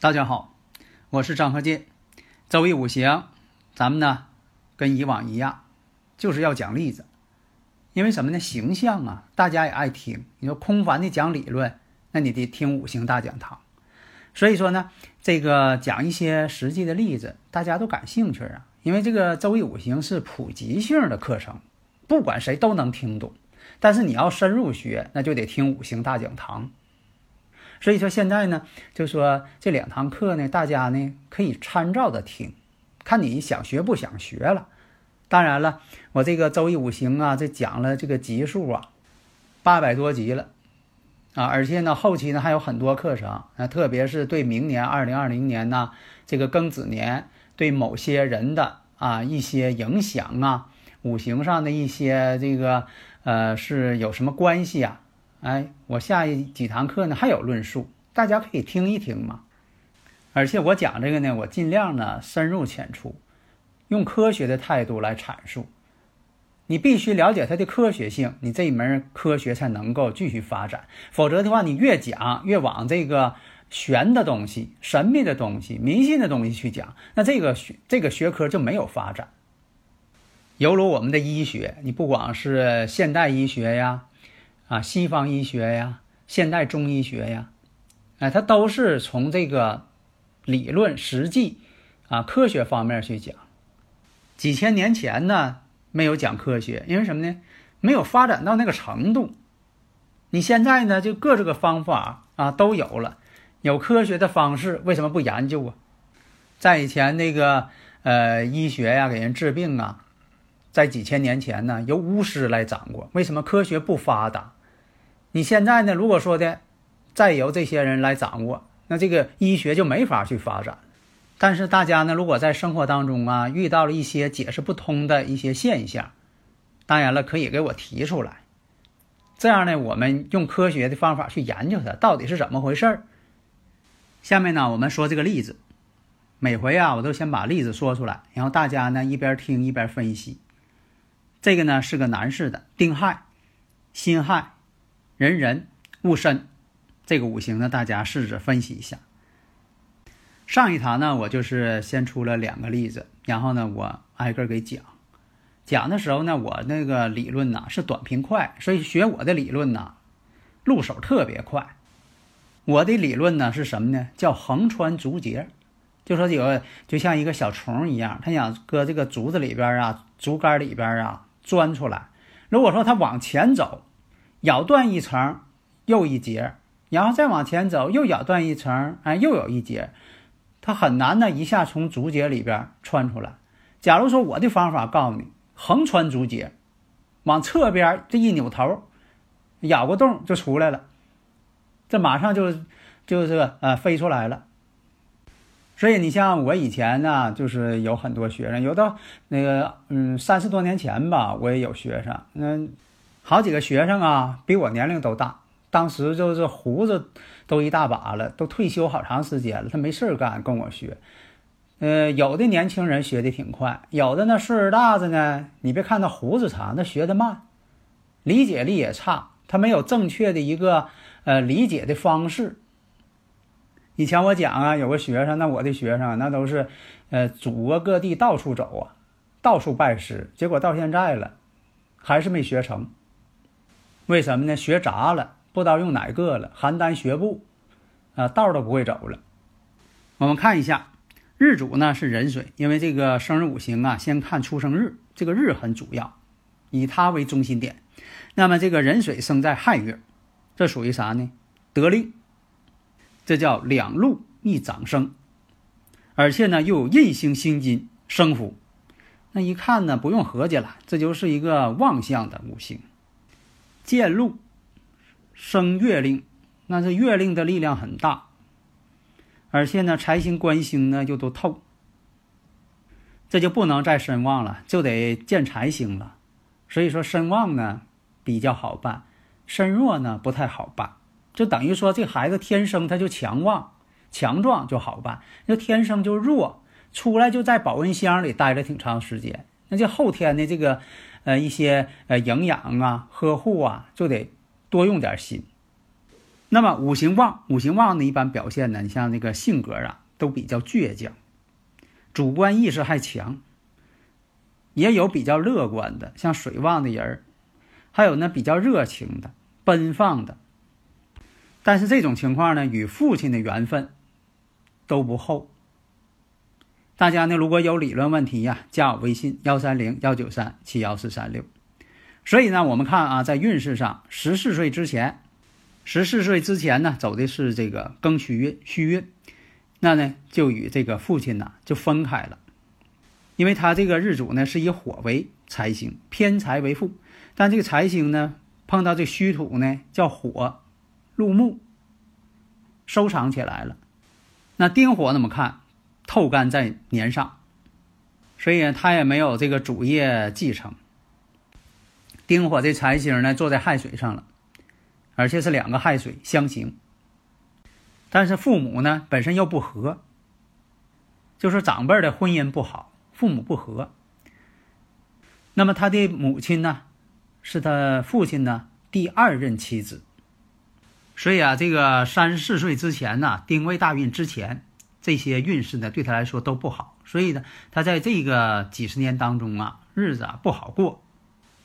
大家好，我是张和建。周易五行，咱们呢跟以往一样，就是要讲例子。因为什么呢？形象啊，大家也爱听。你说空泛的讲理论，那你得听五行大讲堂。所以说呢，这个讲一些实际的例子，大家都感兴趣啊。因为这个周易五行是普及性的课程，不管谁都能听懂。但是你要深入学，那就得听五行大讲堂。所以说现在呢，就说这两堂课呢，大家呢可以参照着听，看你想学不想学了。当然了，我这个周易五行啊，这讲了这个集数啊，八百多集了啊，而且呢后期呢还有很多课程啊，特别是对明年二零二零年呢这个庚子年对某些人的啊一些影响啊，五行上的一些这个呃是有什么关系啊？哎，我下一几堂课呢还有论述，大家可以听一听嘛。而且我讲这个呢，我尽量呢深入浅出，用科学的态度来阐述。你必须了解它的科学性，你这一门科学才能够继续发展。否则的话，你越讲越往这个玄的东西、神秘的东西、迷信的东西去讲，那这个学这个学科就没有发展。犹如我们的医学，你不光是现代医学呀。啊，西方医学呀，现代中医学呀，哎，它都是从这个理论、实际啊科学方面去讲。几千年前呢，没有讲科学，因为什么呢？没有发展到那个程度。你现在呢，就各这个方法啊都有了，有科学的方式，为什么不研究啊？在以前那个呃医学呀，给人治病啊，在几千年前呢，由巫师来掌过。为什么科学不发达？你现在呢？如果说的再由这些人来掌握，那这个医学就没法去发展。但是大家呢，如果在生活当中啊遇到了一些解释不通的一些现象，当然了，可以给我提出来。这样呢，我们用科学的方法去研究它到底是怎么回事儿。下面呢，我们说这个例子。每回啊，我都先把例子说出来，然后大家呢一边听一边分析。这个呢是个男士的丁亥、辛亥。人人戊申，这个五行呢，大家试着分析一下。上一堂呢，我就是先出了两个例子，然后呢，我挨个给讲。讲的时候呢，我那个理论呢是短平快，所以学我的理论呢，入手特别快。我的理论呢是什么呢？叫横穿竹节，就说有就像一个小虫一样，它想搁这个竹子里边啊，竹竿里边啊钻出来。如果说它往前走。咬断一层，又一节，然后再往前走，又咬断一层，哎，又有一节，它很难呢，一下从竹节里边穿出来。假如说我的方法告诉你，横穿竹节，往侧边这一扭头，咬个洞就出来了，这马上就就是呃飞出来了。所以你像我以前呢，就是有很多学生，有的那个嗯三十多年前吧，我也有学生，嗯。好几个学生啊，比我年龄都大，当时就是胡子都一大把了，都退休好长时间了。他没事干，跟我学。呃，有的年轻人学的挺快，有的呢岁数大的呢，你别看他胡子长，他学的慢，理解力也差，他没有正确的一个呃理解的方式。以前我讲啊，有个学生，那我的学生那都是呃祖国各地到处走啊，到处拜师，结果到现在了，还是没学成。为什么呢？学杂了，不知道用哪个了，邯郸学步，啊，道都不会走了。我们看一下，日主呢是壬水，因为这个生日五行啊，先看出生日，这个日很主要，以它为中心点。那么这个壬水生在亥月，这属于啥呢？得令，这叫两路一长生，而且呢又有印星辛金生福。那一看呢，不用合计了，这就是一个旺相的五行。见禄生月令，那这月令的力量很大，而且呢，财星官星呢又都透，这就不能再身旺了，就得见财星了。所以说身旺呢比较好办，身弱呢不太好办。就等于说这孩子天生他就强旺、强壮就好办，那天生就弱。出来就在保温箱里待了挺长时间，那就后天的这个，呃，一些呃营养啊、呵护啊，就得多用点心。那么五行旺，五行旺的一般表现呢，你像这个性格啊，都比较倔强，主观意识还强，也有比较乐观的，像水旺的人儿，还有呢比较热情的、奔放的。但是这种情况呢，与父亲的缘分都不厚。大家呢，如果有理论问题呀，加我微信幺三零幺九三七幺四三六。所以呢，我们看啊，在运势上，十四岁之前，十四岁之前呢，走的是这个庚戌运、戌运，那呢，就与这个父亲呢就分开了，因为他这个日主呢是以火为财星，偏财为父，但这个财星呢碰到这戌土呢叫火入木，收藏起来了。那丁火怎么看？透干在年上，所以他也没有这个主业继承。丁火这财星呢，坐在亥水上了，而且是两个亥水相刑。但是父母呢，本身又不和，就是长辈的婚姻不好，父母不和。那么他的母亲呢，是他父亲呢第二任妻子。所以啊，这个三十四岁之前呢，丁未大运之前。这些运势呢，对他来说都不好，所以呢，他在这个几十年当中啊，日子啊不好过。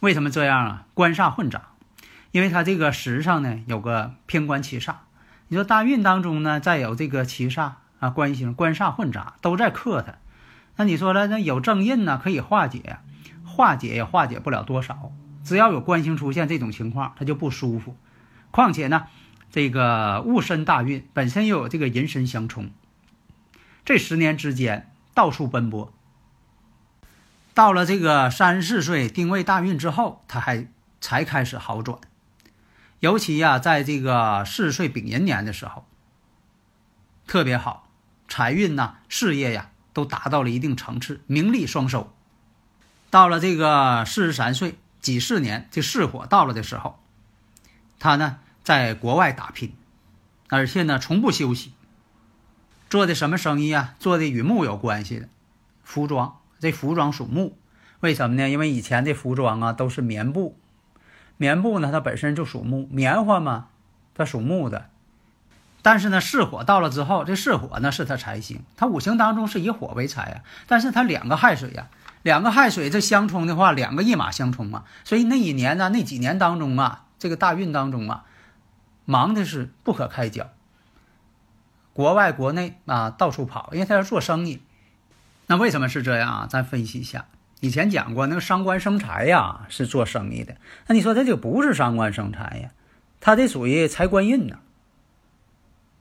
为什么这样啊？官煞混杂，因为他这个时上呢有个偏官七煞。你说大运当中呢，再有这个七煞啊，官星官煞混杂，都在克他。那你说了，那有正印呢，可以化解，化解也化解不了多少。只要有官星出现这种情况，他就不舒服。况且呢，这个戊申大运本身又有这个寅申相冲。这十年之间到处奔波，到了这个三十四岁丁未大运之后，他还才开始好转。尤其呀，在这个四十岁丙寅年的时候，特别好，财运呐、事业呀都达到了一定层次，名利双收。到了这个四十三岁己巳年，这巳火到了的时候，他呢在国外打拼，而且呢从不休息。做的什么生意啊？做的与木有关系的服装，这服装属木，为什么呢？因为以前的服装啊都是棉布，棉布呢它本身就属木，棉花嘛它属木的。但是呢，巳火到了之后，这巳火呢是它财星，它五行当中是以火为财啊。但是它两个亥水呀，两个亥水这相冲的话，两个一马相冲嘛。所以那一年呢，那几年当中啊，这个大运当中啊，忙的是不可开交。国外、国内啊，到处跑，因为他要做生意。那为什么是这样啊？咱分析一下。以前讲过，那个伤官生财呀，是做生意的。那你说他就不是伤官生财呀？他这属于财官印呢。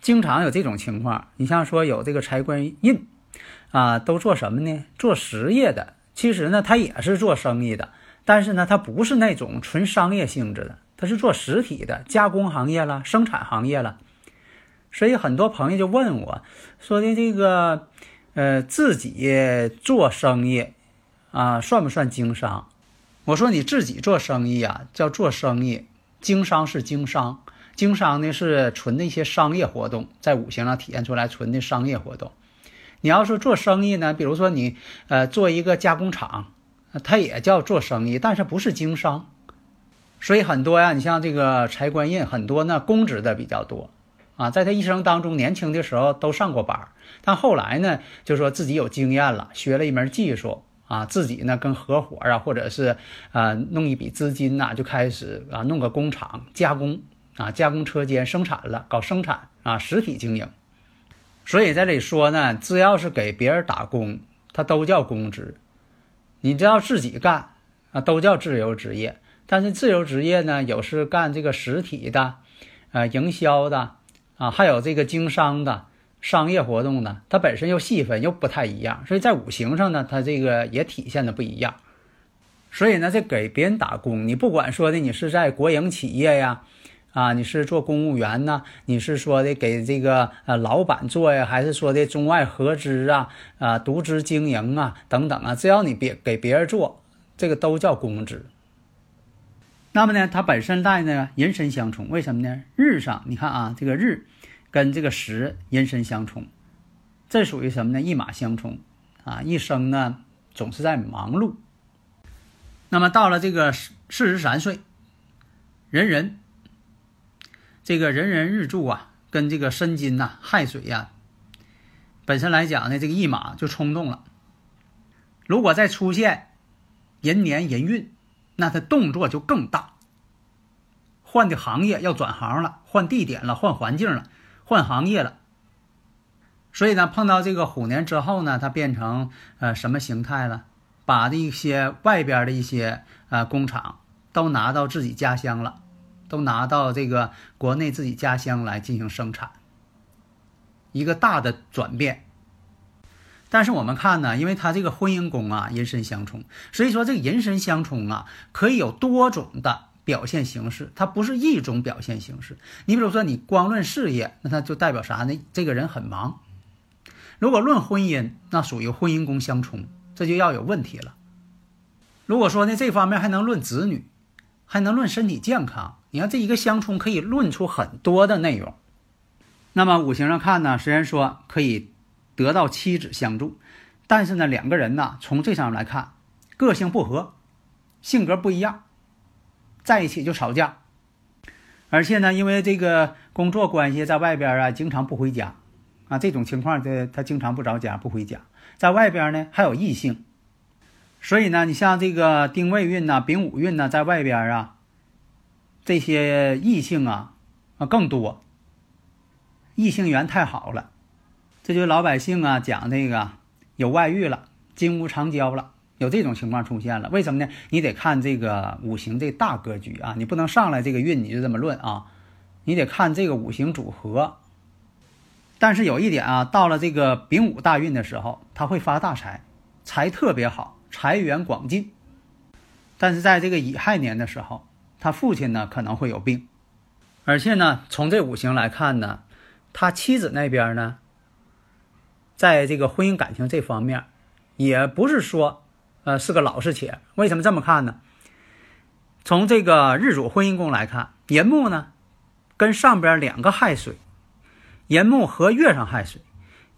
经常有这种情况。你像说有这个财官印啊，都做什么呢？做实业的。其实呢，他也是做生意的，但是呢，他不是那种纯商业性质的，他是做实体的，加工行业了，生产行业了。所以很多朋友就问我，说的这个，呃，自己做生意，啊，算不算经商？我说你自己做生意啊，叫做生意；经商是经商，经商呢是纯的一些商业活动，在五行上体现出来纯的商业活动。你要是做生意呢，比如说你，呃，做一个加工厂，它也叫做生意，但是不是经商。所以很多呀，你像这个财官印，很多呢公职的比较多。啊，在他一生当中，年轻的时候都上过班但后来呢，就说自己有经验了，学了一门技术啊，自己呢跟合伙啊，或者是啊弄一笔资金呐，就开始啊弄个工厂加工啊，加工车间生产了，搞生产啊，实体经营。所以在这里说呢，只要是给别人打工，他都叫公职；你只要自己干啊，都叫自由职业。但是自由职业呢，有是干这个实体的，呃，营销的。啊，还有这个经商的，商业活动呢，它本身又细分又不太一样，所以在五行上呢，它这个也体现的不一样。所以呢，这给别人打工，你不管说的你是在国营企业呀，啊，你是做公务员呢，你是说的给这个呃老板做呀，还是说的中外合资啊，啊独资经营啊等等啊，只要你别给别人做，这个都叫公职。那么呢，它本身带呢寅申相冲，为什么呢？日上你看啊，这个日跟这个时寅申相冲，这属于什么呢？一马相冲啊，一生呢总是在忙碌。那么到了这个四十三岁，人人这个人人日柱啊，跟这个申金呐、亥水呀，本身来讲呢，这个一马就冲动了。如果再出现寅年寅运。那他动作就更大，换的行业要转行了，换地点了，换环境了，换行业了。所以呢，碰到这个虎年之后呢，它变成呃什么形态了？把这一些外边的一些呃工厂都拿到自己家乡了，都拿到这个国内自己家乡来进行生产，一个大的转变。但是我们看呢，因为他这个婚姻宫啊，寅申相冲，所以说这个寅申相冲啊，可以有多种的表现形式，它不是一种表现形式。你比如说，你光论事业，那它就代表啥呢？这个人很忙。如果论婚姻，那属于婚姻宫相冲，这就要有问题了。如果说呢，这方面还能论子女，还能论身体健康，你看这一个相冲可以论出很多的内容。那么五行上看呢，虽然说可以。得到妻子相助，但是呢，两个人呢，从这上面来看，个性不合，性格不一样，在一起就吵架，而且呢，因为这个工作关系，在外边啊，经常不回家，啊，这种情况的他经常不着家不回家，在外边呢还有异性，所以呢，你像这个丁未运呐、丙午运呐，在外边啊，这些异性啊啊更多，异性缘太好了。这就老百姓啊讲那个有外遇了，金屋藏娇了，有这种情况出现了。为什么呢？你得看这个五行这大格局啊，你不能上来这个运你就这么论啊，你得看这个五行组合。但是有一点啊，到了这个丙午大运的时候，他会发大财，财特别好，财源广进。但是在这个乙亥年的时候，他父亲呢可能会有病，而且呢，从这五行来看呢，他妻子那边呢。在这个婚姻感情这方面，也不是说，呃，是个老实且。为什么这么看呢？从这个日主婚姻宫来看，寅木呢，跟上边两个亥水，寅木和月上亥水，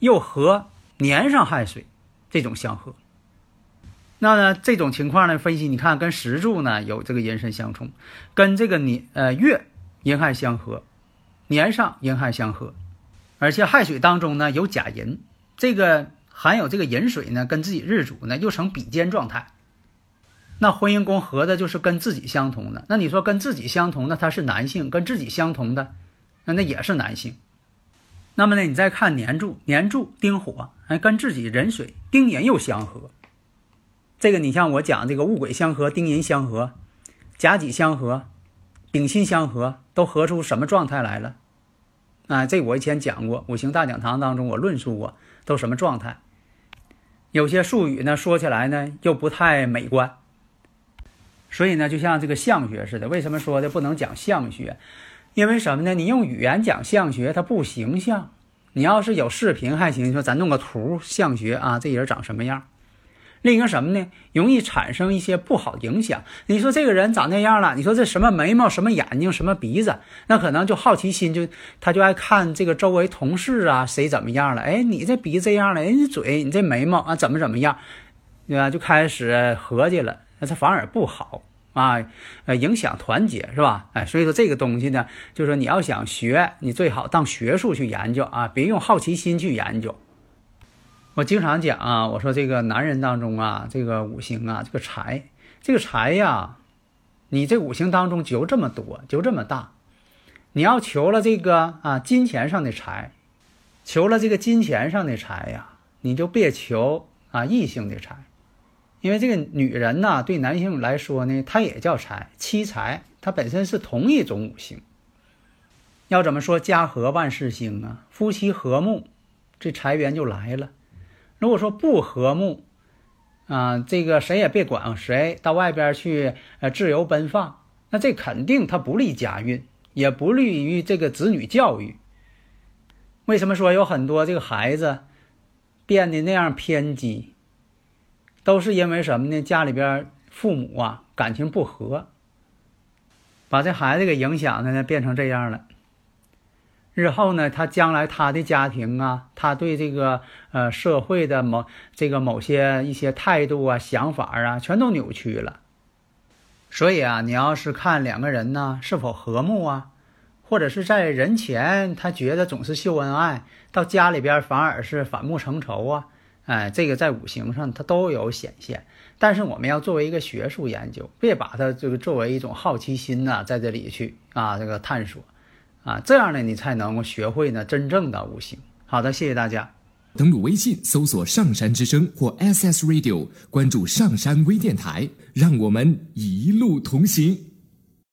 又和年上亥水，这种相合。那呢，这种情况呢，分析你看，跟时柱呢有这个寅申相冲，跟这个年呃月寅亥相合，年上寅亥相合，而且亥水当中呢有甲寅。这个含有这个寅水呢，跟自己日主呢又成比肩状态，那婚姻宫合的就是跟自己相同的。那你说跟自己相同的他是男性，跟自己相同的那那也是男性。那么呢，你再看年柱，年柱丁火，哎，跟自己壬水丁寅又相合。这个你像我讲这个戊癸相合，丁寅相合，甲己相合，丙辛相合，都合出什么状态来了？啊，这我以前讲过，五行大讲堂当中我论述过。都什么状态？有些术语呢，说起来呢又不太美观。所以呢，就像这个相学似的，为什么说的不能讲相学？因为什么呢？你用语言讲相学，它不形象。你要是有视频还行，说咱弄个图相学啊，这人长什么样？另一个什么呢？容易产生一些不好影响。你说这个人长那样了，你说这什么眉毛、什么眼睛、什么鼻子，那可能就好奇心就他就爱看这个周围同事啊，谁怎么样了？哎，你这鼻子这样了，哎，你嘴、你这眉毛啊，怎么怎么样？对吧？就开始合计了，那他反而不好啊，呃，影响团结是吧？哎，所以说这个东西呢，就是说你要想学，你最好当学术去研究啊，别用好奇心去研究。我经常讲啊，我说这个男人当中啊，这个五行啊，这个财，这个财呀，你这五行当中就这么多，就这么大。你要求了这个啊，金钱上的财，求了这个金钱上的财呀，你就别求啊异性的财，因为这个女人呐，对男性来说呢，她也叫财，妻财，它本身是同一种五行。要怎么说家和万事兴啊？夫妻和睦。这财源就来了。如果说不和睦，啊，这个谁也别管谁，到外边去呃自由奔放，那这肯定它不利家运，也不利于这个子女教育。为什么说有很多这个孩子变得那样偏激，都是因为什么呢？家里边父母啊感情不和，把这孩子给影响的呢变成这样了。日后呢，他将来他的家庭啊，他对这个呃社会的某这个某些一些态度啊、想法啊，全都扭曲了。所以啊，你要是看两个人呢是否和睦啊，或者是在人前他觉得总是秀恩爱，到家里边反而是反目成仇啊，哎，这个在五行上它都有显现。但是我们要作为一个学术研究，别把它这个作为一种好奇心呐，在这里去啊这个探索。啊，这样呢，你才能够学会呢真正的悟性。好的，谢谢大家。登录微信搜索“上山之声”或 SS Radio，关注上山微电台，让我们一路同行。